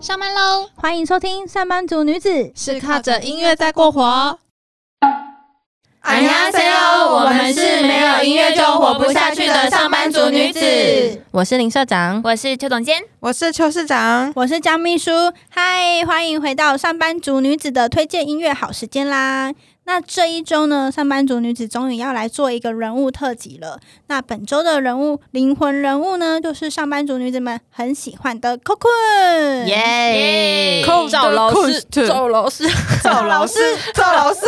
上班喽！欢迎收听《上班族女子》，是靠着音乐在过活。안녕하세요，我们是没有音乐就活不下去的上班族女子。我是林社长，我是邱总监，我是邱市长，我是张秘书。嗨，欢迎回到上班族女子的推荐音乐好时间啦！ 那这一周呢，上班族女子终于要来做一个人物特辑了。那本周的人物灵魂人物呢，就是上班族女子们很喜欢的 Coco。耶！赵老师，赵老师，赵老师，赵老师，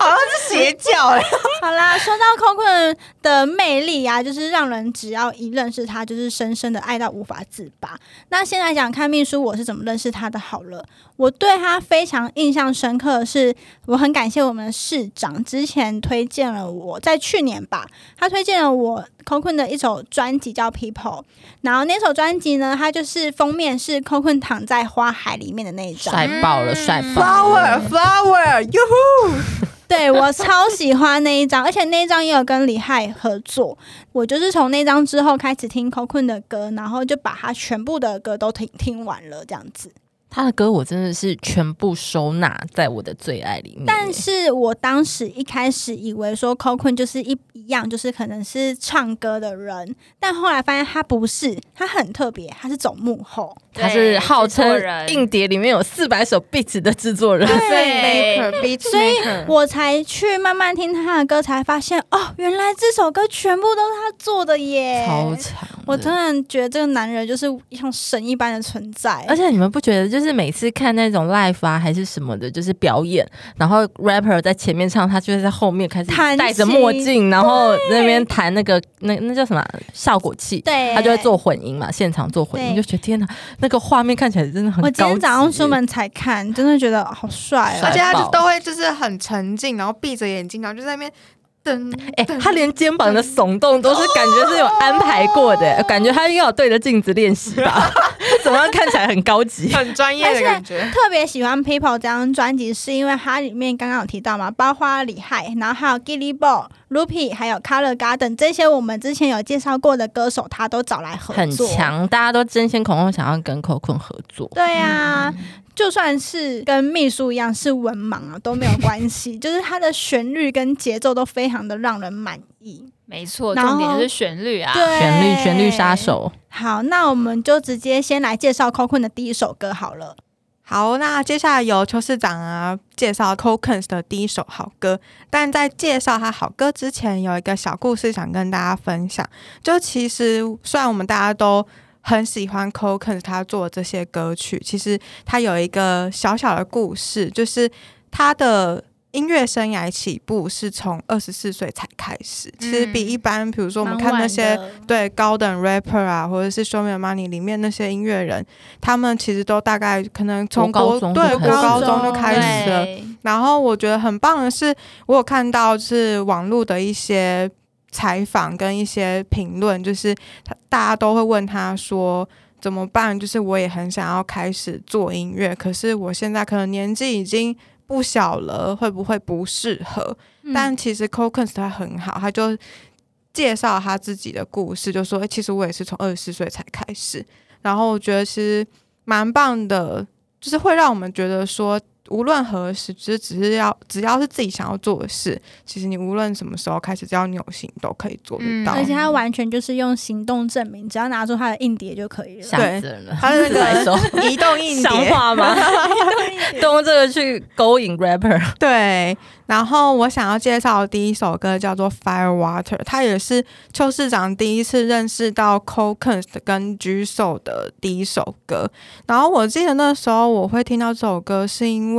好像是邪教哎。好啦，说到 Coco 的魅力啊，就是让人只要一认识他，就是深深的爱到无法自拔。那先来讲看秘书我是怎么认识他的好了。我对他非常印象深刻的是，我很感谢我们市长之前推荐了我在去年吧，他推荐了我 Coco 的一首专辑叫 People，然后那首专辑呢，它就是封面是 Coco 躺在花海里面的那一张，帅爆了，帅爆了，Flower，Flower，哟呼！对我超喜欢那一张，而且那一张也有跟李海合作。我就是从那张之后开始听 Coco 的歌，然后就把他全部的歌都听听完了，这样子。他的歌我真的是全部收纳在我的最爱里面。但是我当时一开始以为说 Coquin 就是一一样，就是可能是唱歌的人，但后来发现他不是，他很特别，他是走幕后，他是号称硬碟里面有四百首 beats 的制作人，对，所以我才去慢慢听他的歌，才发现哦，原来这首歌全部都是他做的耶，超强！我突然觉得这个男人就是像神一般的存在，而且你们不觉得就是。是每次看那种 live 啊，还是什么的，就是表演，然后 rapper 在前面唱，他就会在后面开始戴着墨镜，然后那边弹那个那那叫什么？效果器，对，他就会做混音嘛，现场做混音，就觉得天哪，那个画面看起来真的很。我今天早上出门才看，真的觉得好帅，而且他就都会就是很沉静，然后闭着眼睛，然后就在那边。哎，他连肩膀的耸动都是感觉是有安排过的，感觉他应该有对着镜子练习吧？怎么样看起来很高级、很专业的感觉？特别喜欢《People》这张专辑，是因为它里面刚刚有提到嘛，包括李海，然后还有 Gilly Ball、Loopy，还有 Color Garden 这些我们之前有介绍过的歌手，他都找来合作，很强，大家都争先恐后想要跟 Coco 合作。对呀。就算是跟秘书一样是文盲啊都没有关系，就是它的旋律跟节奏都非常的让人满意。没错，重点就是旋律啊，旋律旋律杀手。好，那我们就直接先来介绍 Coco 的第一首歌好了。好，那接下来由邱市长啊介绍 Coco 的第一首好歌。但在介绍他好歌之前，有一个小故事想跟大家分享。就其实虽然我们大家都很喜欢 Coco 他做的这些歌曲，其实他有一个小小的故事，就是他的音乐生涯起步是从二十四岁才开始，其实比一般，比如说我们看那些对高等 rapper 啊，或者是 Show Me Money 里面那些音乐人，他们其实都大概可能从高中对高中就开始了。然后我觉得很棒的是，我有看到是网络的一些。采访跟一些评论，就是他大家都会问他说怎么办？就是我也很想要开始做音乐，可是我现在可能年纪已经不小了，会不会不适合？但其实 Coco 他很好，他就介绍他自己的故事，就说：“哎，其实我也是从二十四岁才开始。”然后我觉得其实蛮棒的，就是会让我们觉得说。无论何时，其实只是要只要是自己想要做的事，其实你无论什么时候开始，只要你有心，都可以做得到。而且他完全就是用行动证明，只要拿出他的硬碟就可以了。对，他是那个 移动硬碟吗？用这个去勾引 rapper。对。然后我想要介绍的第一首歌叫做《Firewater》，它也是邱市长第一次认识到 Coco 跟 G Soul 的第一首歌。然后我记得那时候我会听到这首歌，是因为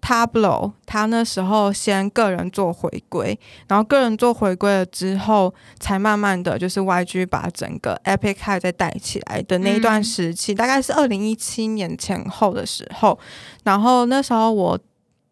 Tablo 他那时候先个人做回归，然后个人做回归了之后，才慢慢的就是 YG 把整个 Epic High 再带起来的那一段时期，大概是二零一七年前后的时候。然后那时候我。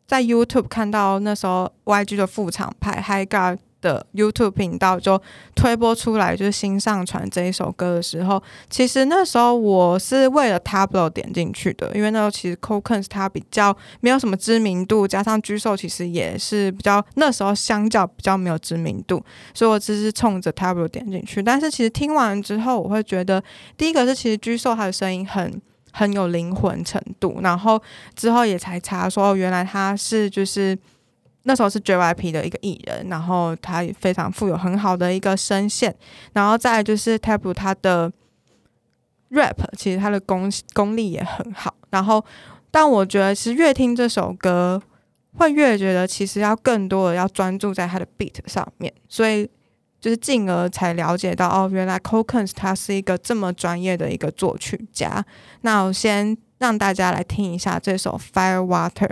在 YouTube 看到那时候 YG 的副厂牌 High God 的 YouTube 频道就推播出来，就是新上传这一首歌的时候，其实那时候我是为了 Tablo 点进去的，因为那时候其实 Cocons 它比较没有什么知名度，加上 G o 其实也是比较那时候相较比较没有知名度，所以我只是冲着 Tablo 点进去。但是其实听完之后，我会觉得第一个是其实 G o 他的声音很。很有灵魂程度。然后之后也才查说，原来他是就是那时候是 JYP 的一个艺人，然后他也非常富有很好的一个声线。然后再就是 Tab，他的 rap 其实他的功功力也很好。然后但我觉得其实越听这首歌。会越觉得其实要更多的要专注在他的 beat 上面，所以就是进而才了解到哦，原来 Cokens 他是一个这么专业的一个作曲家。那我先让大家来听一下这首 Fire Water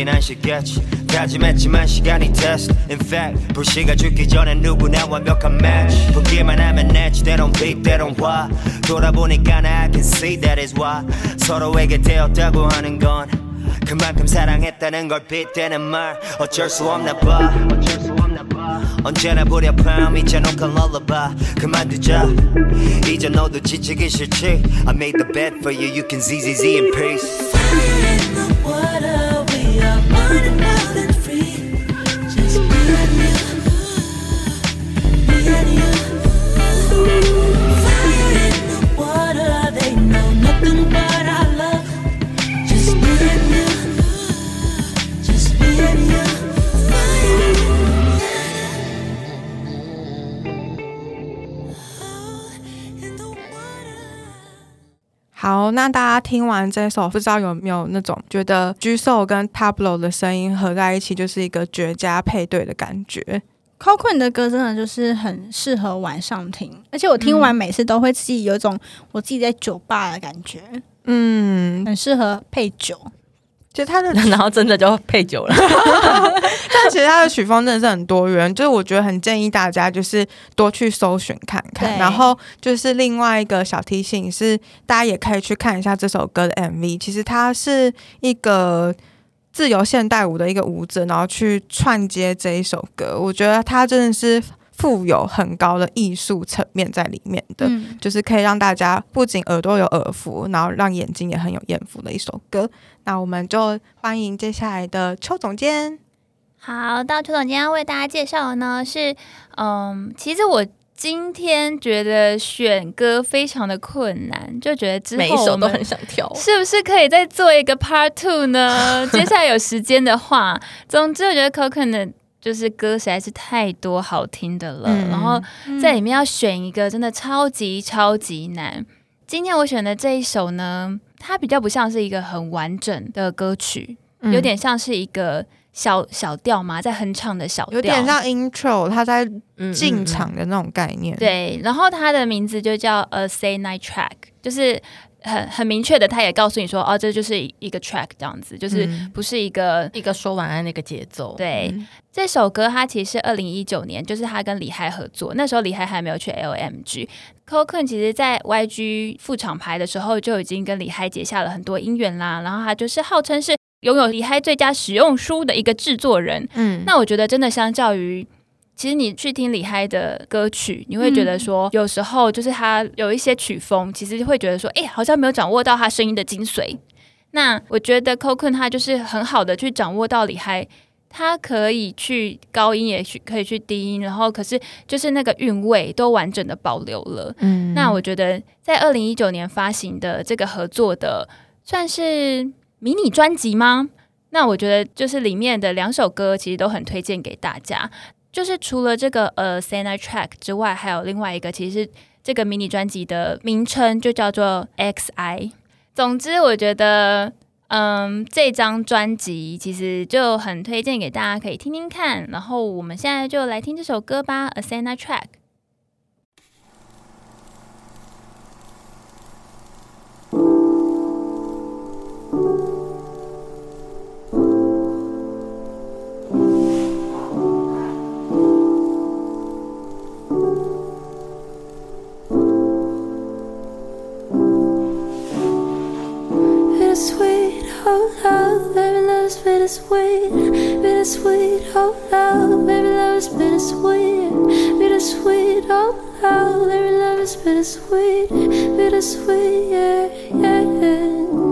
Firewater。시겠지 다짐했지만 시간이 test In fact 불씨가 죽기 전에 누구나 완벽한 match 보기만 하면 내지 they don't beat they don't why 돌아보니까 I can see that is why 서로에게 되었다고 하는 건 그만큼 사랑했다는 걸 빗대는 말 어쩔 수 없나 봐 언제나 불협화 미쳐놓고 lullaby 그만두자 이제 너도 지치기 싫지 I made the bed for you you can ZZZ in peace Fire in the water nothing, nothing. 好，那大家听完这首，不知道有没有那种觉得 G SO 跟 Tablo 的声音合在一起就是一个绝佳配对的感觉。coquen 的歌真的就是很适合晚上听，而且我听完每次都会自己有一种我自己在酒吧的感觉，嗯，很适合配酒。其实他的，然后真的就配酒了。但其实他的曲风真的是很多元，就是我觉得很建议大家就是多去搜寻看看。然后就是另外一个小提醒是，大家也可以去看一下这首歌的 MV。其实它是一个自由现代舞的一个舞者，然后去串接这一首歌。我觉得他真的是。富有很高的艺术层面在里面的，就是可以让大家不仅耳朵有耳福，然后让眼睛也很有眼福的一首歌。那我们就欢迎接下来的邱总监。好，到邱总监要为大家介绍的呢是，嗯，其实我今天觉得选歌非常的困难，就觉得之后每一首都很想跳，是不是可以再做一个 Part Two 呢？接下来有时间的话，总之我觉得 Coconut。就是歌实在是太多好听的了，然后在里面要选一个真的超级超级难。今天我选的这一首呢，它比较不像是一个很完整的歌曲，有点像是一个小小调嘛，在哼唱的小调，有点像 intro，它在进场的那种概念。对，然后它的名字就叫 A Say Night Track，就是很很明确的，他也告诉你说，哦，这就是一个 track 这样子，就是不是一个一个说晚安那个节奏。对，这首歌它其实是二零一九年，就是他跟李嗨合作，那时候李嗨还没有去 LMG。Cocoon 其实在 YG 副厂牌的时候就已经跟李嗨结下了很多姻缘啦，然后他就是号称是拥有李嗨最佳使用书的一个制作人。嗯，那我觉得真的相较于。其实你去听李嗨的歌曲，你会觉得说，有时候就是他有一些曲风，其实会觉得说，哎，好像没有掌握到他声音的精髓。那我觉得 Cocoon 他就是很好的去掌握到李嗨，他可以去高音，也去可以去低音，然后可是就是那个韵味都完整的保留了。嗯，那我觉得在二零一九年发行的这个合作的算是迷你专辑吗？那我觉得就是里面的两首歌其实都很推荐给大家。就是除了这个呃 s a n a Track 之外，还有另外一个，其实这个迷你专辑的名称就叫做 XI。总之，我觉得嗯，这张专辑其实就很推荐给大家可以听听看。然后我们现在就来听这首歌吧，A s a n a Track。Bittersweet, bittersweet, oh love, baby love is bittersweet, bittersweet, oh love, baby love is bittersweet, bittersweet, yeah, yeah, yeah.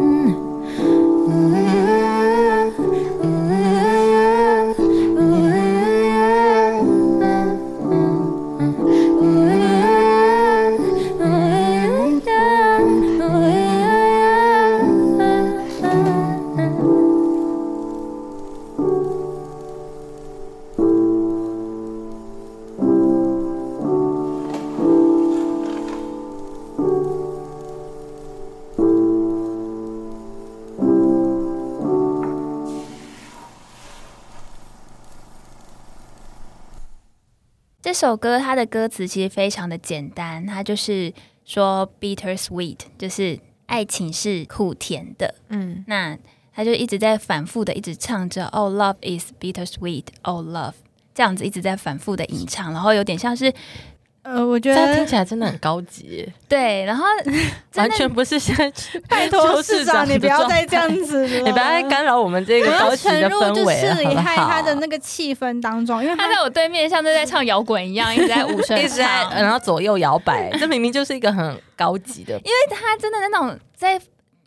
首歌它的歌词其实非常的简单，它就是说 bitter sweet，就是爱情是苦甜的。嗯，那他就一直在反复的一直唱着 Oh love is bitter sweet，Oh love，这样子一直在反复的吟唱，然后有点像是。呃，我觉得听起来真的很高级。对，然后 完全不是现在拜托市长，你不要再这样子了，你不要再干扰我们这个高级的氛围了，好不好？他的那个气氛当中，因为他在我对面，像是在唱摇滚一样，一直在 舞声，一直在然后左右摇摆，这明明就是一个很高级的。因为他真的那种在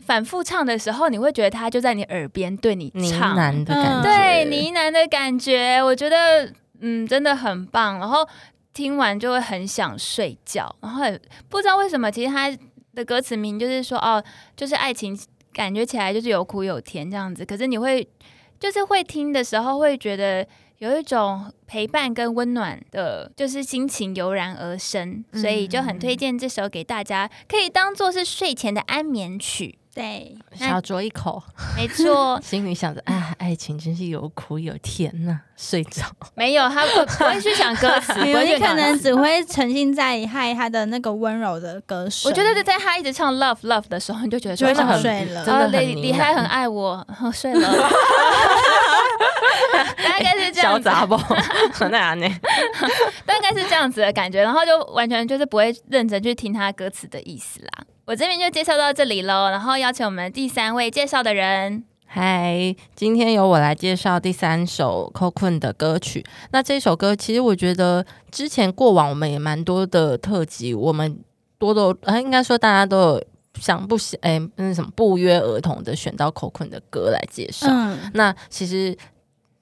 反复唱的时候，你会觉得他就在你耳边对你呢喃的感觉，对呢喃的感觉，我觉得嗯真的很棒。然后。听完就会很想睡觉，然后不知道为什么，其实他的歌词名就是说哦，就是爱情，感觉起来就是有苦有甜这样子。可是你会就是会听的时候，会觉得有一种陪伴跟温暖的，就是心情油然而生，所以就很推荐这首给大家，可以当做是睡前的安眠曲。对，小酌一口，没错，心里想着啊，爱情真是有苦有甜呐，睡着。没有，他不 不会去想歌词，你可能只会沉浸在嗨他的那个温柔的歌声。我觉得在他一直唱 love love 的时候，你就觉得就会想睡了，真的李李嗨很爱我，睡了。大概是这样子，小不？那样呢？大概是这样子的感觉，然后就完全就是不会认真去听他歌词的意思啦。我这边就介绍到这里喽，然后邀请我们第三位介绍的人。嗨，今天由我来介绍第三首 Cocoon 的歌曲。那这首歌其实我觉得之前过往我们也蛮多的特辑，我们多多啊，应该说大家都有想不想哎，那什么不约而同的选到 Cocoon 的歌来介绍。那其实。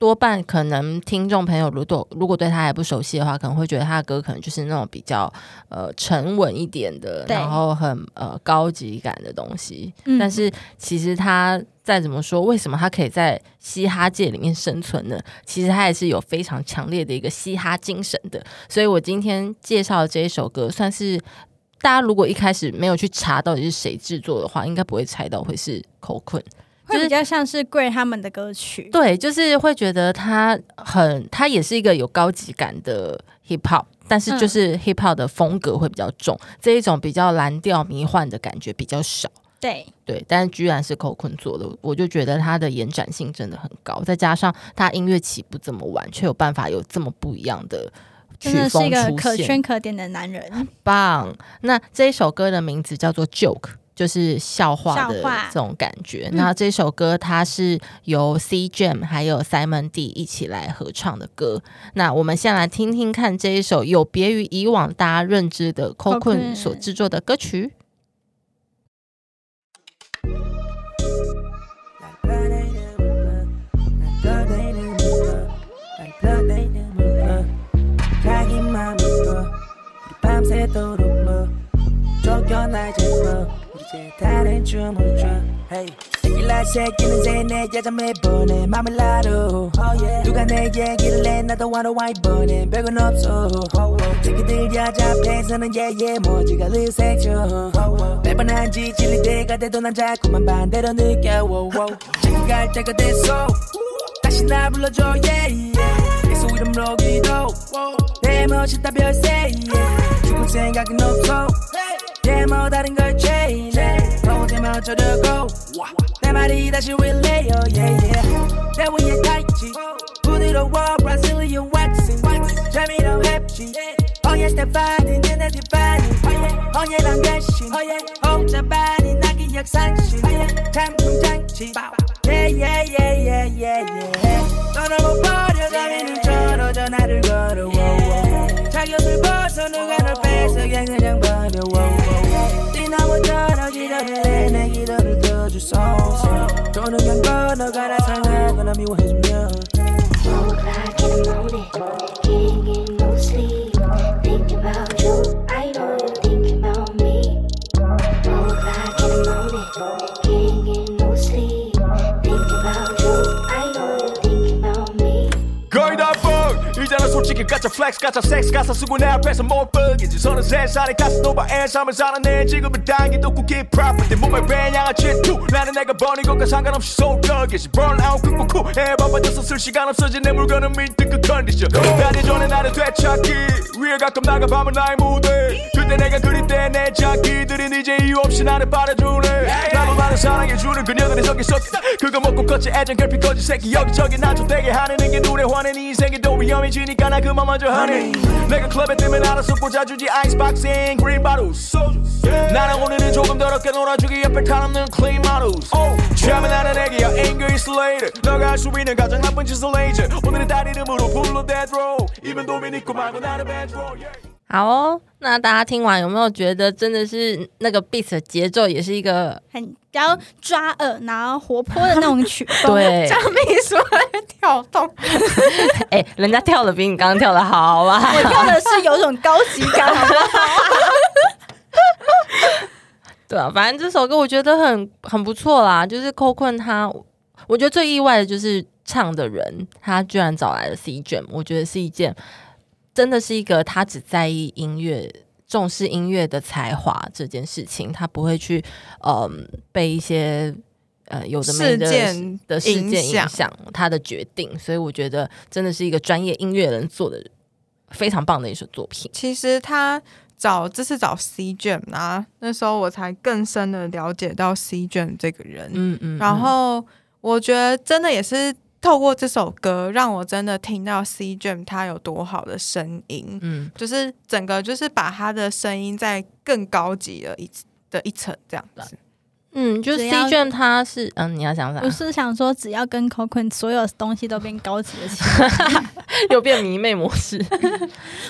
多半可能听众朋友如果如果对他还不熟悉的话，可能会觉得他的歌可能就是那种比较呃沉稳一点的，然后很呃高级感的东西。但是其实他再怎么说，为什么他可以在嘻哈界里面生存呢？其实他也是有非常强烈的一个嘻哈精神的。所以我今天介绍的这一首歌，算是大家如果一开始没有去查到底是谁制作的话，应该不会猜到会是口困。就是比较像是贵他们的歌曲，对，就是会觉得他很，他也是一个有高级感的 hip hop，但是就是 hip hop 的风格会比较重，这一种比较蓝调迷幻的感觉比较少。对对，但是居然是 Coco 做的，我就觉得他的延展性真的很高，再加上他音乐起步这么晚，却有办法有这么不一样的曲真的是一个可，圈可点的男人。很棒。那这一首歌的名字叫做 Joke。就是笑话的话。这种感觉。嗯。那这首歌它是由 C Jam 还有 Simon D 一起来合唱的歌。那我们先来听听看这一首有别于以往大家认知的 Cocoon Cocoon 所制作的歌曲。 라 새끼는 새내 여자 매번에 맘을 놔도 누가 내 얘기를 해? 나도 wanna bunny 별건 없어. 새끼들 여자 앞에서는 예예 뭐지가 느색져 매번 한 지 질릴 때가 돼도 난 자꾸만 반대로 느껴. 자기 갈 때가 됐어. 다시 날 불러줘 yeah 계속 이름 로기도. 내 멋있다 별세 yeah. 죽을 생각은 없어 내뭐 다른 걸 죄네 더우면 어쩌려고 내 말이 다시 relay oh yeah yeah 내 위에 타이치 부드러워 Brazilian waxing 재미로 햅지 Oh yeah Stephanie 내내 디바니 Oh yeah 난 결심 혼자 반이 나 기억 상실 잠금 장치 Yeah yeah yeah yeah yeah yeah 너를 못 버려 가면은 저러져 나를 걸어 자격을 벗어 누가 널 뺏어 그냥 그냥 버려 뛰나무 떨어지려를 해내 기도를 떠주소서 또는 그냥 건너가라 상하거나 미워해주면 Woke like in the morning, can't get 솔직히 가짜 플렉스 가짜 섹스 가사 쓰고 내 앞에서 못 뻑이지 서른 세 살에 가스노바에 삶을 살아내 지금은 당기도 쿠키 프로퍼티 몸에 배양한 질투 나는 내가 버린 것과 상관없이 소떡이지 burnout 극복 후 해봐봐져서 쓸 시간 없어진 내 물건은 밀등 그 컨디션 나기 전에 나를 되찾기 위에 가끔 나가 밤은 나의 무대 그 때 내가 그릴 때내 장기들은 이제 이유 없이 나를 바라주네 나도 나를 사랑해주는 그녀들이 저기 있었다. 그거 먹고 컸지 애정 결핍 거지 새끼. 여기저기 나좀 되게 하는 게 환해 네 인생이 더 위험해지니까 나 그만 먼저 하네. 내가 클럽에 뜨면 알아서 꽂아주지 아이스박싱 그린 바루 나는 오늘은 조금 더럽게 놀아주기 옆에 타는 클린 마루스 취하면 나는 애기야 anger is later 너가 할 수 있는 가장 나쁜 짓을 레이저. 오늘은 딸 이름으로 불러 dead row 이면 도미니코 말고 나는 bad row yeah. 好哦，那大家听完有没有觉得真的是那个 beat 的节奏也是一个很比较抓耳，然后活泼的那种曲风。对？张秘书在跳动，哎、人家跳的比你刚刚跳的好啊！我跳的是有种高级感，好不好？对啊，反正这首歌我觉得很很不错啦。就是 Coco 他，我觉得最意外的就是唱的人，他居然找来了 C Jam，我觉得是一件真的是一个他只在意音乐。重视音乐的才华这件事情，他不会去嗯、被一些呃有的没的事件的事件影响他的决定，所以我觉得真的是一个专业音乐人做的非常棒的一首作品。其实他找这次找 C Jam 啊，那时候我才更深的了解到 C Jam 这个人。嗯嗯，然后我觉得真的也是透过这首歌，让我真的听到 C Jam 他有多好的声音，嗯就是整个就是把他的声音在更高级的一的一层这样子。嗯，就是 C 卷他是嗯，你要想啥我？是想说，只要跟 Coco 所有东西都变高级了起来，又变迷妹模式。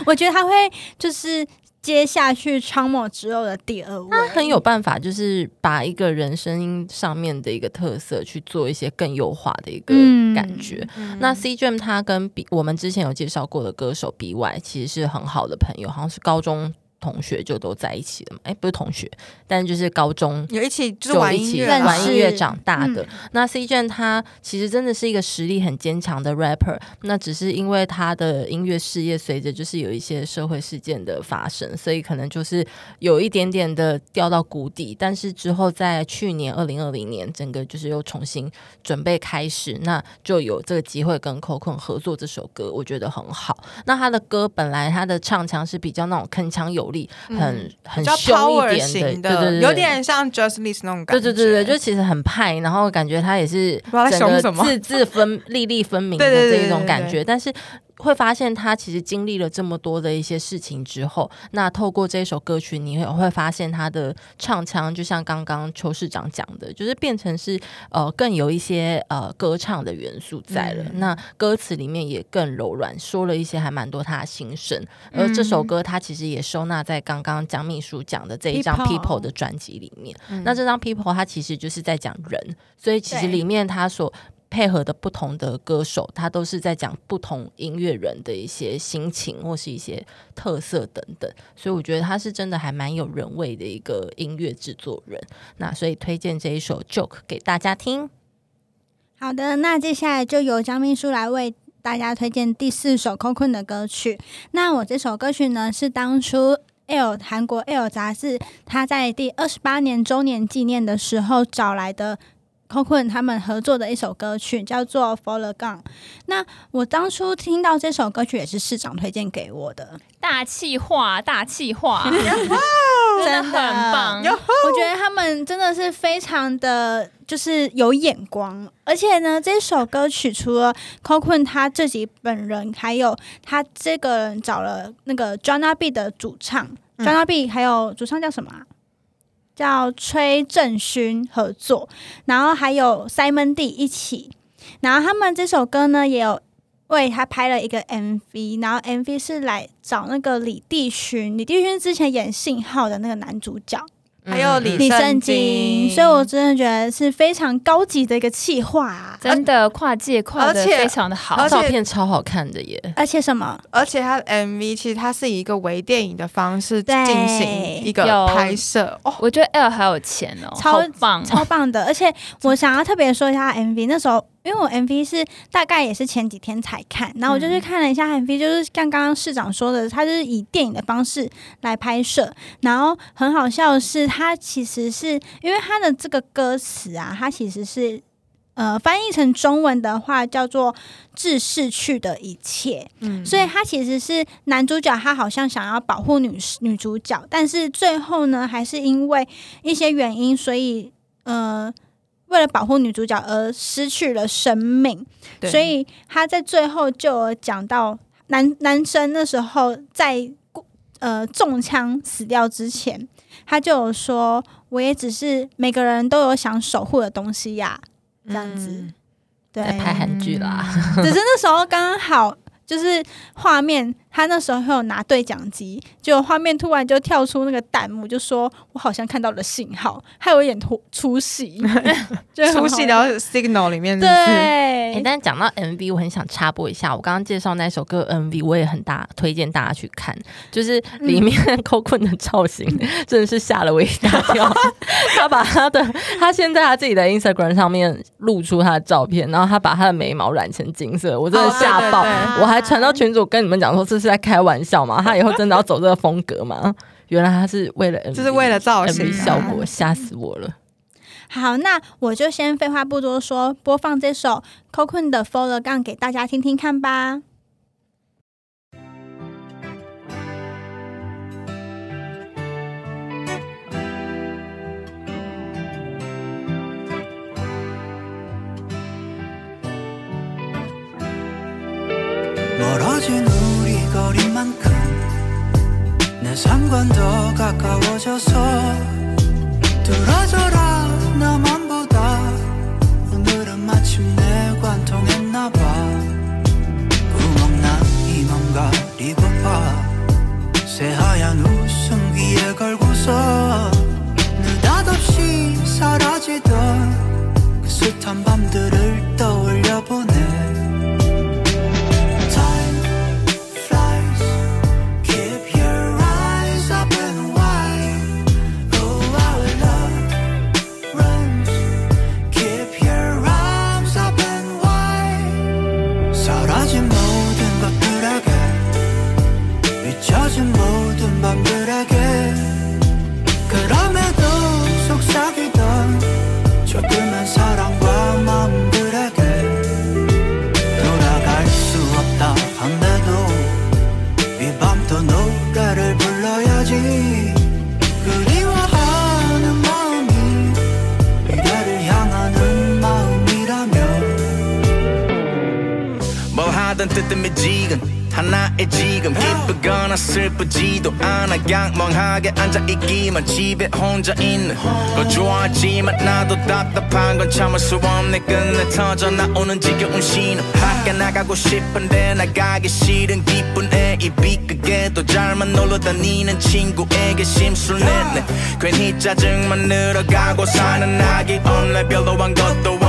我觉得他会就是接下去昌某之后的第二位，他很有办法，就是把一个人声音上面的一个特色去做一些更优化的一个嗯。感觉。那 C Jam 他跟 B 我们之前有介绍过的歌手 B Y 其实是很好的朋友，好像是高中同学就都在一起了嘛。哎，不是同学，但就是高中有一起就一起玩音乐，玩音乐长大的。嗯那 C Jam 他其实真的是一个实力很坚强的 rapper，那只是因为他的音乐事业随着就是有一些社会事件的发生，所以可能就是有一点点的掉到谷底。但是之后在去年二零二零年，整个就是又重新准备开始，那就有这个机会跟 Coco 合作这首歌，我觉得很好。那他的歌本来他的唱腔是比较那种铿锵有有力、嗯很很凶一点的对对对，对有点像 Just List 那种感觉。对对对对，就其实很派，然后感觉他也是整个字字分粒粒分明的这一种感觉，但是会发现他其实经历了这么多的一些事情之后，那透过这首歌曲，你会会发现他的唱腔，就像刚刚邱市长讲的，就是变成是呃更有一些呃歌唱的元素在了。嗯那歌词里面也更柔软，说了一些还蛮多他的心声。而这首歌他其实也收纳在刚刚江秘书讲的这一张 People 的专辑里面。那这张 People 它其实就是在讲人，所以其实里面他所配合的不同的歌手，他都是在讲不同音乐人的一些心情或是一些特色等等，所以我觉得他是真的还蛮有人味的一个音乐制作人。那所以推荐这一首 Joke 给大家听。好的，那接下来就由江秘书来为大家推荐第四首 Cocoon 的歌曲。那我这首歌曲呢，是当初 L 韩国 L 杂志他在第二十八年周年纪念的时候找来的。Cocoon 他们合作的一首歌曲叫做《For the Gun》。那我当初听到这首歌曲也是市长推荐给我的，大气化，大气化，真的。很棒。我觉得他们真的是非常的，就是有眼光，而且呢，这首歌曲除了 Cocoon 他自己本人，还有他这个人找了那个 Jonna B 的主唱、嗯。Jonna B，还有主唱叫什么啊、叫崔正勋合作，然后还有 Simon D 一起，然后他们这首歌呢也有。为他拍了一个 MV，然后 MV 是来找那个李帝勋，李帝勋之前演《信号》的那个男主角，还有李李圣圣经，所以我真的觉得是非常高级的一个企划啊！真的跨界跨的而且非常的好而，且照片超好看的耶！而且什么？而且它的 MV 其实它是以一个微电影的方式进行一个有拍摄哦，我觉得 L 好有钱哦，超棒，超棒的！而且我想要特别说一下 MV，那时候因为我 MV 是大概也是前几天才看，然后我就去看了一下 MV，就是像刚刚市长说的，他就是以电影的方式来拍摄，然后很好笑的是，他其实是因为他的这个歌词啊，它其实是。呃，翻译成中文的话叫做“致逝去的一切”，嗯所以他其实是男主角，他好像想要保护女女主角，但是最后呢，还是因为一些原因，所以呃，为了保护女主角而失去了生命。所以他在最后就有讲到男男生那时候在呃中枪死掉之前，他就有说，我也只是每个人都有想守护的东西呀、这样子。嗯。对，在拍韩剧啦，只是那时候刚刚好，就是画面，他那时候有拿对讲机，就画面突然就跳出那个弹幕，就说我好像看到了信号，还有一点出出戏，就出戏的 Signal 里面对。但是讲到 MV，我很想插播一下，我刚刚介绍那首歌 MV，我也很大推荐大家去看，就是里面 Coco 的造型 真的是吓了我一大跳。他把他的他先在他自己的 Instagram 上面露出他的照片，然后他把他的眉毛染成金色，我真的哦对吓爆。对对我还传到群主跟你们讲说这是在开玩笑吗？他以后真的要走这个风格吗？原来他是为了 MV, 就是为了造型效果，吓死我了。好，那我就先废话不多说，播放这首 Cocoon 的《For the Gun》给大家听听看吧。 멀어진 우리 거리만큼 내 상관 더 가까워져서 뚫어져라 나만 보다. 오늘은 마침 내 관통했나봐. 구멍난 이만 가리고 봐 새하얀 웃음 귀에 걸고서 느닷없이 사라지던 그 숱한 밤들을 떠 않아 양멍하게 앉아있기만 집에 혼자 있는 거 좋아하지만 나도 답답한 건 참을 수 없네. 끝내 터져 나오는 지겨운 신호 밖에 나가고 싶은데 나가기 싫은 기쁜 애이 비끄게도 잘만 놀러 다니는 친구에게 심술 냈네. 괜히 짜증만 늘어가고 사는 아기 없네 별로 한 것도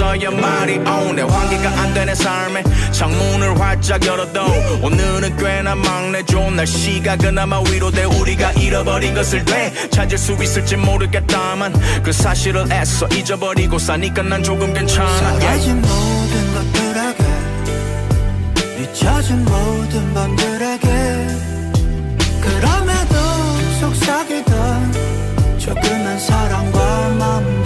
벌써 연말이 오네 환기가 안 되는 삶에 창문을 활짝 열어도 오늘은 꽤나 막내 좋은 날씨가 그나마 위로돼 우리가 잃어버린 것을 돼 찾을 수 있을지 모르겠다만 그 사실을 애써 잊어버리고 사니까 난 조금 괜찮아. 사라진 모든 것들에게 잊혀진 모든 밤들에게. 그럼에도 속삭이던 조그만 사랑과 마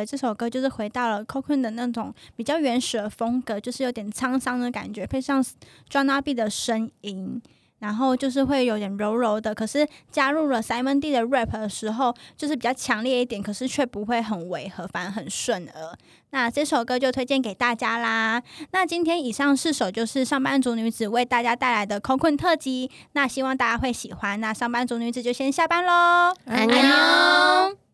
得这首歌就是回到了 Cocon 的那种比较原始的风格，就是有点沧桑的感觉，配上 John B 的声音，然后就是会有点柔柔的，可是加入了 Simon D 的 rap 的时候，就是比较强烈一点，可是却不会很违和，反而很顺耳。那这首歌就推荐给大家啦。那今天以上四首就是上班族女子为大家带来的 Cocon 特辑，那希望大家会喜欢。那上班族女子就先下班喽，安妞。